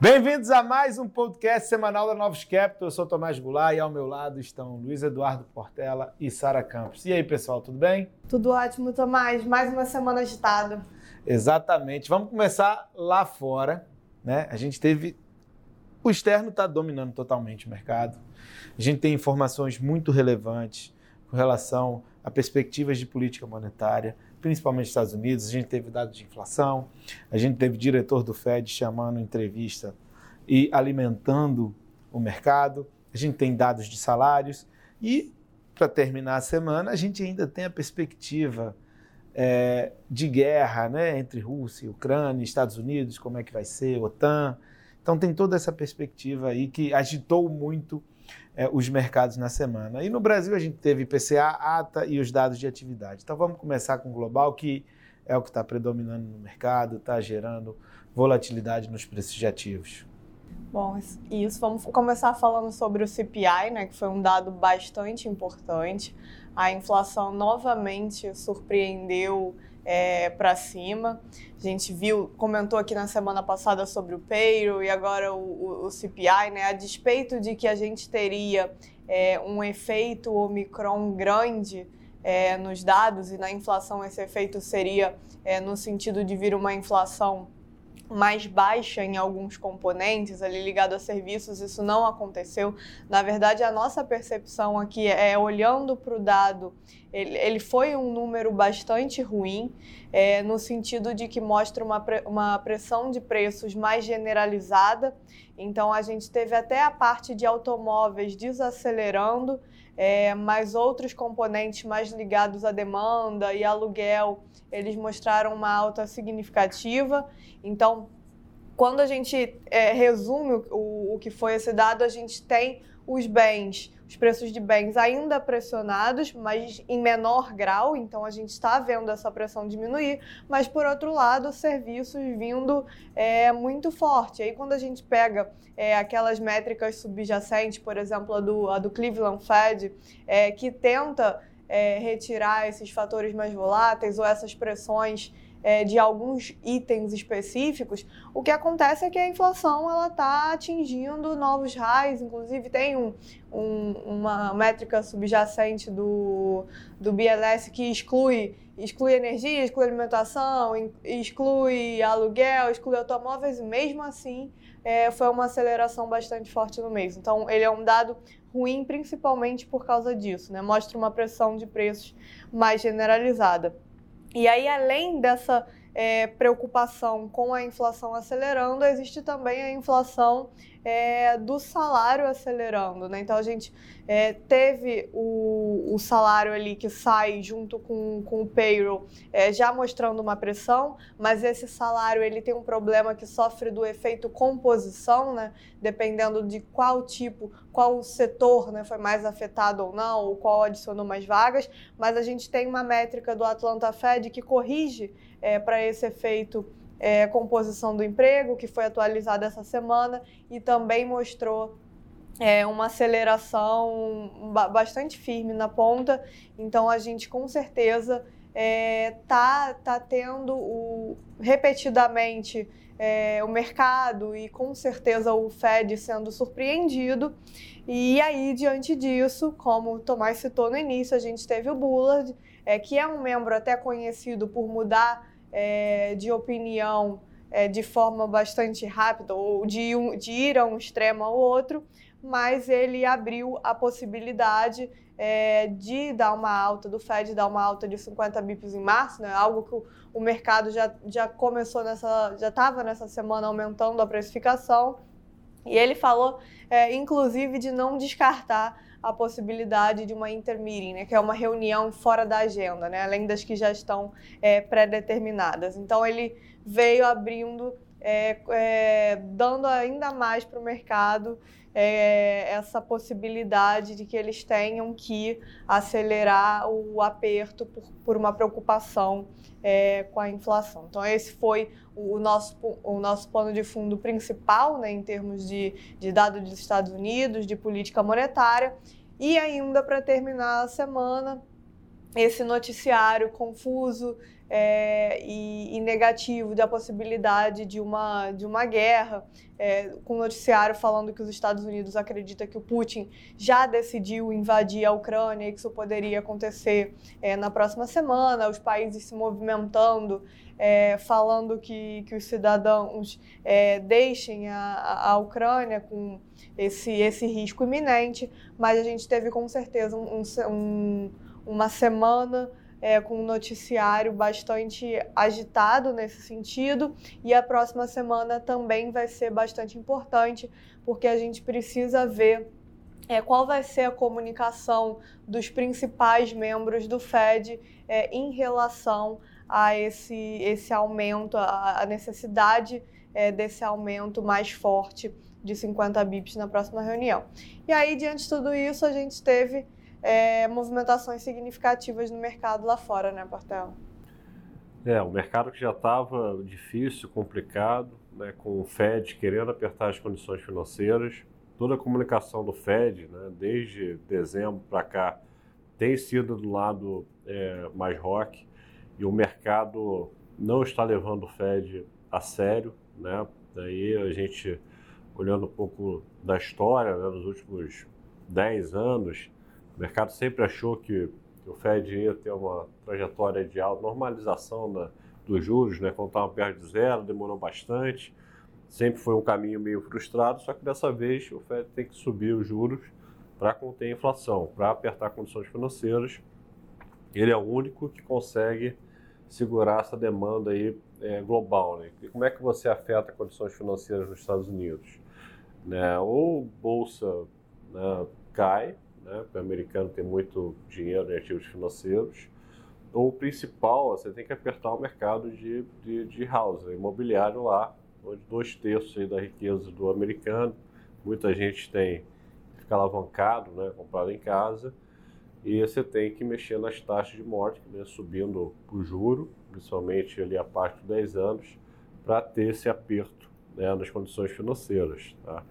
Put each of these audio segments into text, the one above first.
Bem-vindos a mais um podcast semanal da Novos Capital. Eu sou Tomás Goulart e ao meu lado estão Luiz Eduardo Portela e Sara Campos. E aí, pessoal, tudo bem? Tudo ótimo, Tomás. Mais uma semana agitada. Exatamente. Vamos começar lá fora. Né? A gente teve. O externo está dominando totalmente o mercado. A gente tem informações muito relevantes com relação a perspectivas de política monetária principalmente nos Estados Unidos. A gente teve dados de inflação, a gente teve diretor do Fed chamando entrevista e alimentando o mercado. A gente tem dados de salários e, para terminar a semana, a gente ainda tem a perspectiva é, de guerra né, entre Rússia e Ucrânia, Estados Unidos, como é que vai ser, OTAN. Então tem toda essa perspectiva aí que agitou muito é, os mercados na semana. E no Brasil a gente teve IPCA, ATA e os dados de atividade. Então vamos começar com o global, que é o que está predominando no mercado, está gerando volatilidade nos preços de ativos. Bom, isso. Vamos começar falando sobre o CPI, né, que foi um dado bastante importante. A inflação novamente surpreendeu é, para cima. A gente viu, comentou aqui na semana passada sobre o payroll e agora o, o, o CPI, né? A despeito de que a gente teria é, um efeito Omicron grande é, nos dados e na inflação esse efeito seria é, no sentido de vir uma inflação mais baixa em alguns componentes ali ligado a serviços, isso não aconteceu. Na verdade, a nossa percepção aqui é olhando para o dado, ele, ele, foi um número bastante ruim, é, no sentido de que mostra uma, uma pressão de preços mais generalizada. Então, a gente teve até a parte de automóveis desacelerando, é, mas outros componentes mais ligados à demanda e aluguel, eles mostraram uma alta significativa. Então, quando a gente é, resume o, o que foi esse dado, a gente tem os bens, os preços de bens ainda pressionados, mas em menor grau, então a gente está vendo essa pressão diminuir, mas por outro lado, serviços vindo é, muito forte. Aí quando a gente pega é, aquelas métricas subjacentes, por exemplo, a do, a do Cleveland Fed, é, que tenta é, retirar esses fatores mais voláteis ou essas pressões é, de alguns itens específicos, o que acontece é que a inflação ela está atingindo novos highs, inclusive tem um, um, uma métrica subjacente do, do BLS que exclui, exclui energia, exclui alimentação, exclui aluguel, exclui automóveis, e mesmo assim é, foi uma aceleração bastante forte no mês. Então, ele é um dado ruim principalmente por causa disso, né? mostra uma pressão de preços mais generalizada. E aí, além dessa é, preocupação com a inflação acelerando, existe também a inflação é, do salário acelerando. Né? Então, a gente é, teve o, o, salário ali que sai junto com, com o payroll é, já mostrando uma pressão, mas esse salário ele tem um problema que sofre do efeito composição, né? dependendo de qual tipo, qual setor né, foi mais afetado ou não, ou qual adicionou mais vagas. Mas a gente tem uma métrica do Atlanta Fed que corrige é, para esse efeito é, composição do emprego, que foi atualizada essa semana e também mostrou é, uma aceleração bastante firme na ponta. Então a gente com certeza é, tá, tá tendo o, repetidamente é, o mercado e com certeza o Fed sendo surpreendido. E aí, diante disso, como o Tomás citou no início, a gente teve o Bullard, é, que é um membro até conhecido por mudar é, de opinião é, de forma bastante rápida, ou de, um, de ir a um extremo ao outro, mas ele abriu a possibilidade é, de dar uma alta, do Fed dar uma alta de 50 bips em março, né? algo que o, o mercado já, já começou nessa, já estava nessa semana aumentando a precificação. E ele falou, é, inclusive, de não descartar a possibilidade de uma intermeeting, né, que é uma reunião fora da agenda, né, além das que já estão é, pré-determinadas. Então, ele veio abrindo, é, é, dando ainda mais para o mercado é, essa possibilidade de que eles tenham que acelerar o aperto por, por uma preocupação é, com a inflação. Então, esse foi o nosso, o nosso pano de fundo principal, né, em termos de, de dados dos Estados Unidos, de política monetária. E ainda para terminar a semana, esse noticiário confuso é, e, e, negativo da possibilidade de uma, de uma guerra, é, com o noticiário falando que os Estados Unidos acreditam que o Putin já decidiu invadir a Ucrânia e que isso poderia acontecer é, na próxima semana, os países se movimentando, é, falando que, que os cidadãos é, deixem a, a Ucrânia com esse, esse risco iminente, mas a gente teve com certeza um, um, uma semana é, com um noticiário bastante agitado nesse sentido. E a próxima semana também vai ser bastante importante, porque a gente precisa ver é, qual vai ser a comunicação dos principais membros do Fed é, em relação a esse, esse aumento, a, a necessidade é, desse aumento mais forte de 50 bips na próxima reunião. E aí, diante de tudo isso, a gente teve é, movimentações significativas no mercado lá fora, né, Portela? É, o mercado que já estava difícil, complicado, né, com o Fed querendo apertar as condições financeiras. Toda a comunicação do Fed, né, desde dezembro para cá, tem sido do lado é, mais rock e o mercado não está levando o Fed a sério. Né? Daí a gente, olhando um pouco da história, né, nos últimos 10 anos, o mercado sempre achou que, o Fed ia ter uma trajetória de normalização da, dos juros, né? quando estava perto de zero, demorou bastante. Sempre foi um caminho meio frustrado, só que dessa vez o Fed tem que subir os juros para conter a inflação, para apertar condições financeiras. Ele é o único que consegue segurar essa demanda aí é, global. Né? E como é que você afeta condições financeiras nos Estados Unidos? Né? Ou bolsa né, cai, né? O americano tem muito dinheiro em ativos financeiros. O principal, você tem que apertar o mercado de, de, de house, né? imobiliário lá, onde dois terços da riqueza do americano, muita gente tem fica alavancado, né, comprado em casa, e você tem que mexer nas taxas de morte, né, subindo o juro, principalmente ali a parte de 10 anos, para ter esse aperto né, nas condições financeiras. Tá?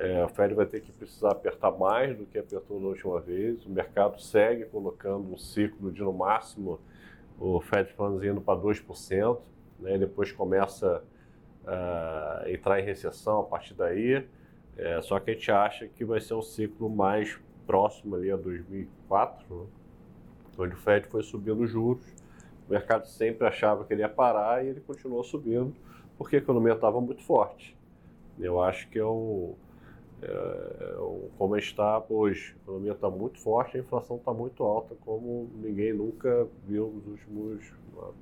É, a Fed vai ter que precisar apertar mais do que apertou na última vez. O mercado segue colocando um ciclo de, no máximo, o Fed Funds indo para 2%, né, depois começa a uh, entrar em recessão a partir daí. É, só que a gente acha que vai ser um ciclo mais próximo ali a 2004, né, onde o Fed foi subindo juros. O mercado sempre achava que ele ia parar e ele continuou subindo porque a economia estava muito forte. Eu acho que é o é, é como está hoje. A economia está muito forte, a inflação está muito alta, como ninguém nunca viu nos últimos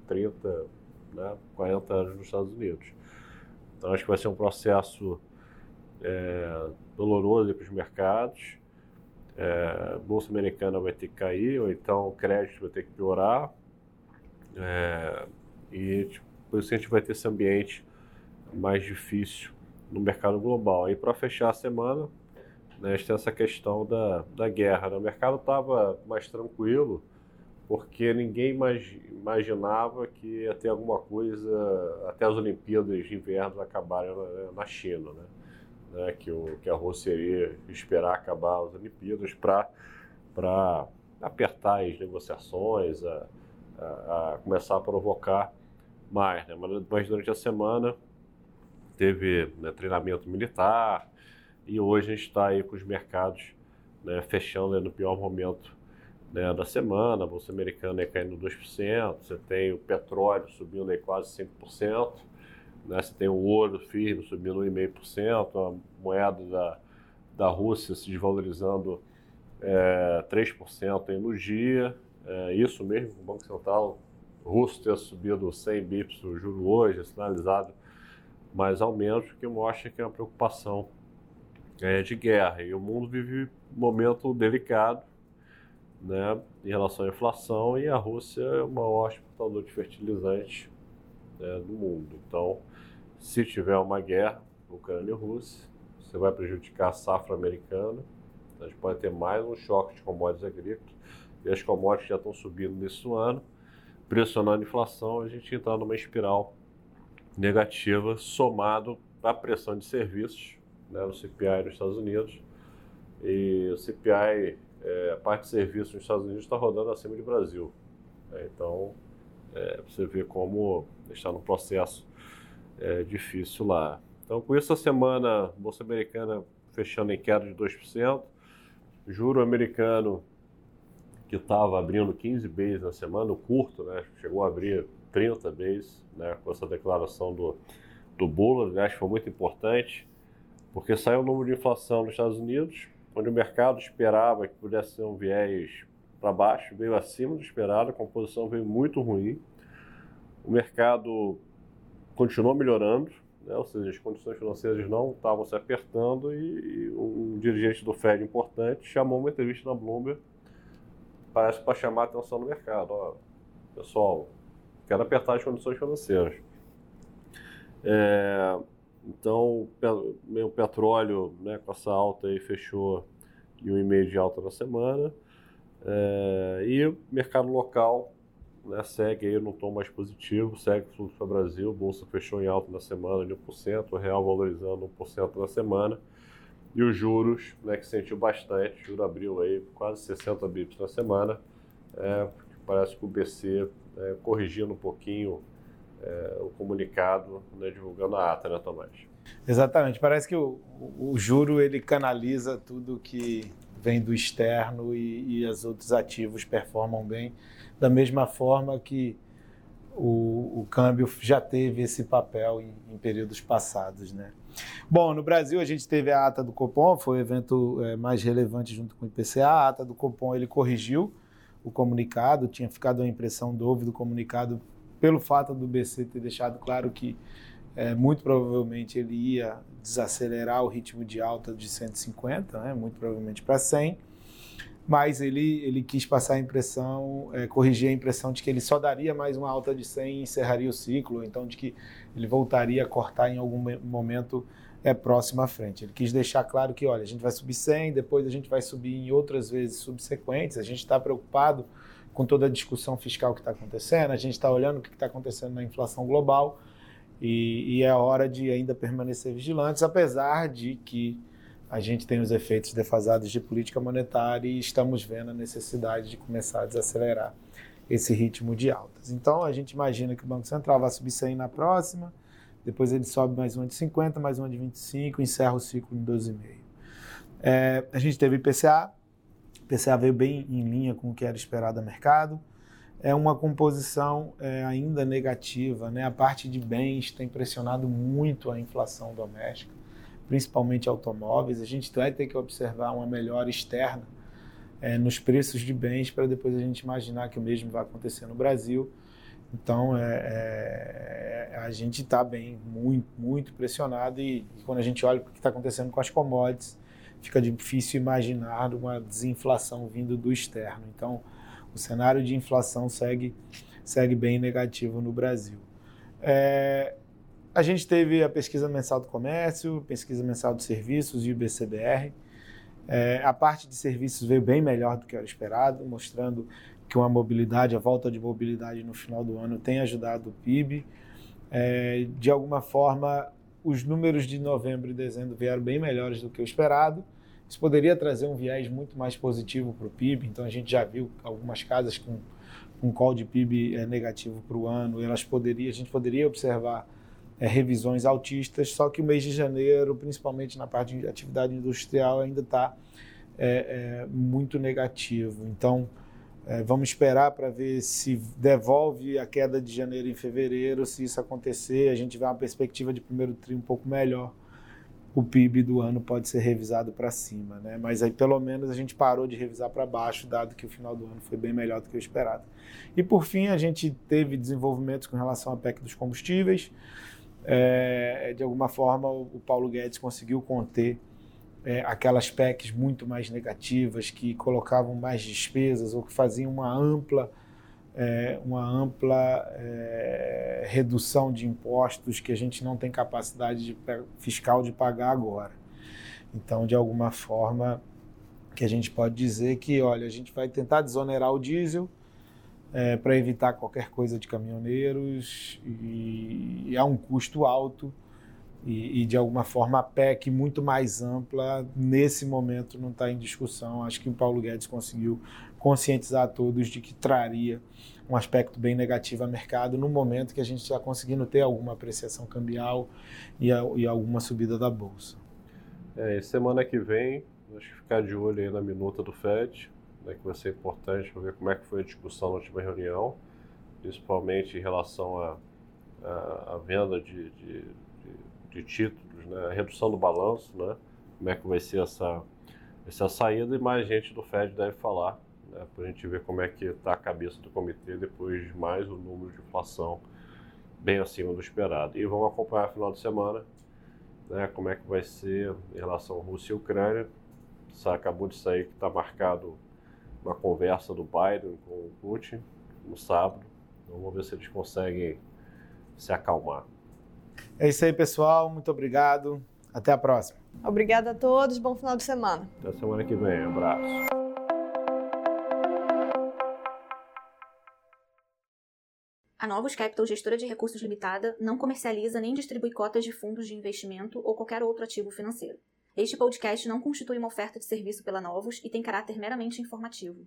30, né, 40 anos nos Estados Unidos. Então, acho que vai ser um processo é, doloroso para os mercados. É, a Bolsa Americana vai ter que cair, ou então o crédito vai ter que piorar. É, e tipo, por isso a gente vai ter esse ambiente mais difícil no mercado global. E para fechar a semana, né, a gente tem essa questão da, da guerra. Né? O mercado estava mais tranquilo, porque ninguém imaginava que ia ter alguma coisa até as Olimpíadas de Inverno acabarem na, na China. Né? Né, que, o, que a Rússia iria esperar acabar as Olimpíadas para apertar as negociações, a, a, a, começar a provocar mais. Né? Mas, mas durante a semana teve né, treinamento militar e hoje a gente está aí com os mercados né, fechando no pior momento né, da semana, a Bolsa Americana caindo 2%, você tem o petróleo subindo aí quase 5%, né, você tem o ouro firme subindo 1,5%, a moeda da, da Rússia se desvalorizando é, 3% aí no dia, é, isso mesmo, o Banco Central russo ter subido 100 bips o juro hoje, sinalizado mais aumentos, que mostra que é uma preocupação é, de guerra. E o mundo vive um momento delicado né, em relação à inflação e a Rússia é o maior exportador de fertilizantes né, do mundo. Então, se tiver uma guerra, Ucrânia e Rússia, você vai prejudicar a safra americana, a gente pode ter mais um choque de commodities agrícolas, e as commodities já estão subindo nesse ano, pressionando a inflação, a gente entrar numa espiral negativa somado à pressão de serviços né, no CPI nos Estados Unidos. E o CPI, é, a parte de serviços nos Estados Unidos está rodando acima de Brasil. É, então, É, você vê como está num processo é, difícil lá. Então, com isso, a semana, Bolsa Americana fechando em queda de 2%, juro americano que estava abrindo 15 bases na semana, o curto, né, chegou a abrir 30 bases, né, com essa declaração do, do Bullard, acho que foi muito importante, porque saiu o número de inflação nos Estados Unidos, onde o mercado esperava que pudesse ser um viés para baixo, veio acima do esperado, a composição veio muito ruim. O mercado continuou melhorando, né? ou seja, as condições financeiras não estavam se apertando e, e um dirigente do Fed importante chamou uma entrevista na Bloomberg, parece para chamar a atenção no mercado. Ó, pessoal, quero apertar as condições financeiras. É, então, o petróleo, né, com essa alta aí, fechou em um e meio de alta na semana. É, e o mercado local né, segue aí no tom mais positivo, segue o fluxo para o Brasil, bolsa fechou em alta na semana de 1%, o real valorizando 1% na semana, e os juros, né, que sentiu bastante, o juro abriu aí quase 60 bips na semana, é, parece que o BC é, corrigindo um pouquinho é, o comunicado, né, divulgando a ata, né, Tomás? Exatamente, parece que o, o, o juro ele canaliza tudo que vem do externo e, e os outros ativos performam bem da mesma forma que o, o câmbio já teve esse papel em, em, períodos passados, né? Bom, no Brasil a gente teve a ata do Copom, foi o evento é, mais relevante junto com o IPCA. A ata do Copom ele corrigiu o comunicado, tinha ficado a impressão dúvida do comunicado pelo fato do BC ter deixado claro que é, muito provavelmente ele ia desacelerar o ritmo de alta de 150, né, muito provavelmente para 100 mas ele, ele quis passar a impressão, é, corrigir a impressão de que ele só daria mais uma alta de 100 e encerraria o ciclo, então de que ele voltaria a cortar em algum momento é, próximo à frente. Ele quis deixar claro que, olha, a gente vai subir 100, depois a gente vai subir em outras vezes subsequentes, a gente está preocupado com toda a discussão fiscal que está acontecendo, a gente está olhando o que está acontecendo na inflação global e, e é hora de ainda permanecer vigilantes, apesar de que a gente tem os efeitos defasados de política monetária e estamos vendo a necessidade de começar a desacelerar esse ritmo de altas. Então, a gente imagina que o Banco Central vai subir 100 na próxima, depois ele sobe mais uma de 50, mais uma de 25, encerra o ciclo em 12,5. É, a gente teve IPCA, IPCA veio bem em linha com o que era esperado do mercado, é uma composição é, ainda negativa, né? a parte de bens tem pressionado muito a inflação doméstica, principalmente automóveis, a gente vai ter que observar uma melhora externa é, nos preços de bens para depois a gente imaginar que o mesmo vai acontecer no Brasil. Então, é, é, a gente está bem, muito, muito pressionado e, e, quando a gente olha o que está acontecendo com as commodities, fica difícil imaginar uma desinflação vindo do externo. Então, o cenário de inflação segue, segue bem negativo no Brasil. É, a gente teve a pesquisa mensal do comércio, pesquisa mensal de serviços e o BCBR. É, a parte de serviços veio bem melhor do que era esperado, mostrando que uma mobilidade, a volta de mobilidade no final do ano tem ajudado o PIB. É, de alguma forma, os números de novembro e dezembro vieram bem melhores do que o esperado. Isso poderia trazer um viés muito mais positivo para o PIB. Então, a gente já viu algumas casas com um call de PIB é, negativo para o ano. Elas poderia, a gente poderia observar é, revisões altistas, só que o mês de janeiro, principalmente na parte de atividade industrial, ainda está é, é, muito negativo. Então, é, vamos esperar para ver se devolve a queda de janeiro em fevereiro. Se isso acontecer, a gente vê uma perspectiva de primeiro tri um pouco melhor. O PIB do ano pode ser revisado para cima, né? mas aí pelo menos a gente parou de revisar para baixo, dado que o final do ano foi bem melhor do que o esperado. E por fim, a gente teve desenvolvimentos com relação à PEC dos combustíveis é, de alguma forma o Paulo Guedes conseguiu conter é, aquelas PECs muito mais negativas que colocavam mais despesas ou que faziam uma ampla é, uma ampla é, redução de impostos que a gente não tem capacidade de, fiscal de pagar agora. Então, de alguma forma, que a gente pode dizer que, olha, a gente vai tentar desonerar o diesel, é, para evitar qualquer coisa de caminhoneiros e, e há um custo alto e, e, de alguma forma a PEC muito mais ampla nesse momento não está em discussão. Acho que o Paulo Guedes conseguiu conscientizar a todos de que traria um aspecto bem negativo ao mercado no momento que a gente está conseguindo ter alguma apreciação cambial e, a, e alguma subida da bolsa. É, semana que vem, acho que ficar de olho aí na minuta do FED, né, que vai ser importante para ver como é que foi a discussão na última reunião, principalmente em relação à venda de, de, de, títulos, né, a redução do balanço, né, como é que vai ser essa, essa saída e mais gente do FED deve falar né, para a gente ver como é que está a cabeça do comitê depois de mais o número de inflação bem acima do esperado. E vamos acompanhar final de semana né, como é que vai ser em relação Rússia e Ucrânia. acabou de sair que está marcado uma conversa do Biden com o Putin no sábado. Então, vamos ver se eles conseguem se acalmar. É isso aí, pessoal. Muito obrigado. Até a próxima. Obrigada a todos. Bom final de semana. Até semana que vem. Um abraço. A Novos Capital, gestora de recursos limitada, não comercializa nem distribui cotas de fundos de investimento ou qualquer outro ativo financeiro. Este podcast não constitui uma oferta de serviço pela Novos e tem caráter meramente informativo.